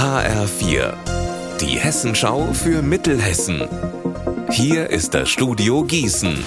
HR4, die Hessenschau für Mittelhessen. Hier ist das Studio Gießen.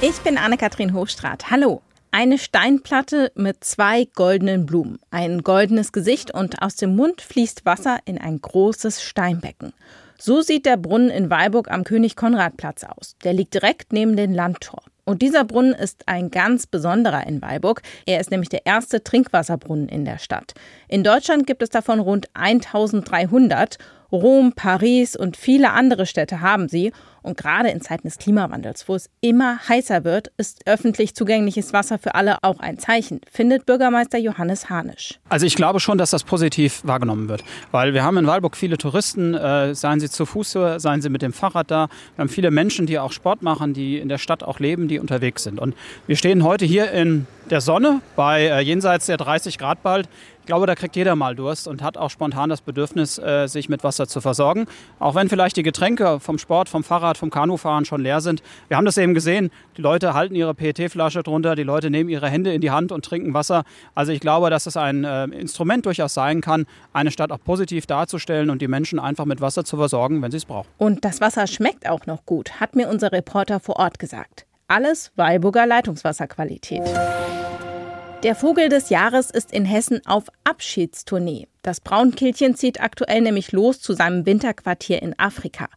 Ich bin Anne-Kathrin Hochstrat. Hallo. Eine Steinplatte mit zwei goldenen Blumen, ein goldenes Gesicht und aus dem Mund fließt Wasser in ein großes Steinbecken. So sieht der Brunnen in Weilburg am König-Konrad-Platz aus. Der liegt direkt neben dem Landtor. Und dieser Brunnen ist ein ganz besonderer in Weilburg. Er ist nämlich der erste Trinkwasserbrunnen in der Stadt. In Deutschland gibt es davon rund 1300 Rom, Paris und viele andere Städte haben sie. Und gerade in Zeiten des Klimawandels, wo es immer heißer wird, ist öffentlich zugängliches Wasser für alle auch ein Zeichen, findet Bürgermeister Johannes Hanisch. Also ich glaube schon, dass das positiv wahrgenommen wird, weil wir haben in Weilburg viele Touristen, äh, seien sie zu Fuß, seien sie mit dem Fahrrad da. Wir haben viele Menschen, die auch Sport machen, die in der Stadt auch leben, die unterwegs sind. Und wir stehen heute hier in der Sonne bei äh, jenseits der 30 Grad bald. Ich glaube, da kriegt jeder mal Durst und hat auch spontan das Bedürfnis, äh, sich mit Wasser zu versorgen. Auch wenn vielleicht die Getränke vom Sport, vom Fahrrad, vom Kanufahren schon leer sind. Wir haben das eben gesehen. Die Leute halten ihre PET-Flasche drunter, die Leute nehmen ihre Hände in die Hand und trinken Wasser. Also ich glaube, dass es ein äh, Instrument durchaus sein kann, eine Stadt auch positiv darzustellen und die Menschen einfach mit Wasser zu versorgen, wenn sie es brauchen. Und das Wasser schmeckt auch noch gut, hat mir unser Reporter vor Ort gesagt. Alles Weilburger Leitungswasserqualität. Der Vogel des Jahres ist in Hessen auf Abschiedstournee. Das Braunkehlchen zieht aktuell nämlich los zu seinem Winterquartier in Afrika.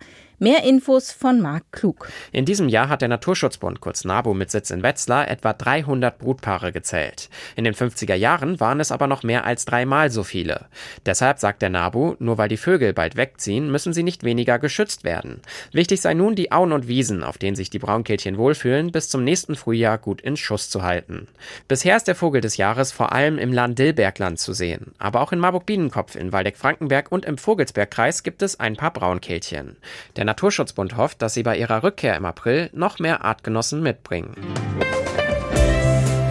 Mehr Infos von Marc Klug. In diesem Jahr hat der Naturschutzbund, kurz NABU mit Sitz in Wetzlar, etwa 300 Brutpaare gezählt. In den 50er Jahren waren es aber noch mehr als dreimal so viele. Deshalb sagt der NABU, nur weil die Vögel bald wegziehen, müssen sie nicht weniger geschützt werden. Wichtig sei nun, die Auen und Wiesen, auf denen sich die Braunkehlchen wohlfühlen, bis zum nächsten Frühjahr gut in Schuss zu halten. Bisher ist der Vogel des Jahres vor allem im Lahn-Dillbergland zu sehen. Aber auch in Marburg-Biedenkopf, in Waldeck-Frankenberg und im Vogelsbergkreis gibt es ein paar Braunkehlchen. Der Naturschutzbund hofft, dass sie bei ihrer Rückkehr im April noch mehr Artgenossen mitbringen.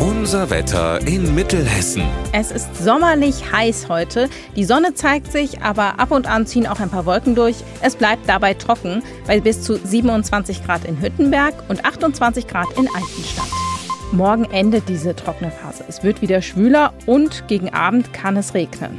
Unser Wetter in Mittelhessen. Es ist sommerlich heiß heute. Die Sonne zeigt sich, aber ab und an ziehen auch ein paar Wolken durch. Es bleibt dabei trocken bei bis zu 27 Grad in Hüttenberg und 28 Grad in Altenstadt. Morgen endet diese trockene Phase. Es wird wieder schwüler und gegen Abend kann es regnen.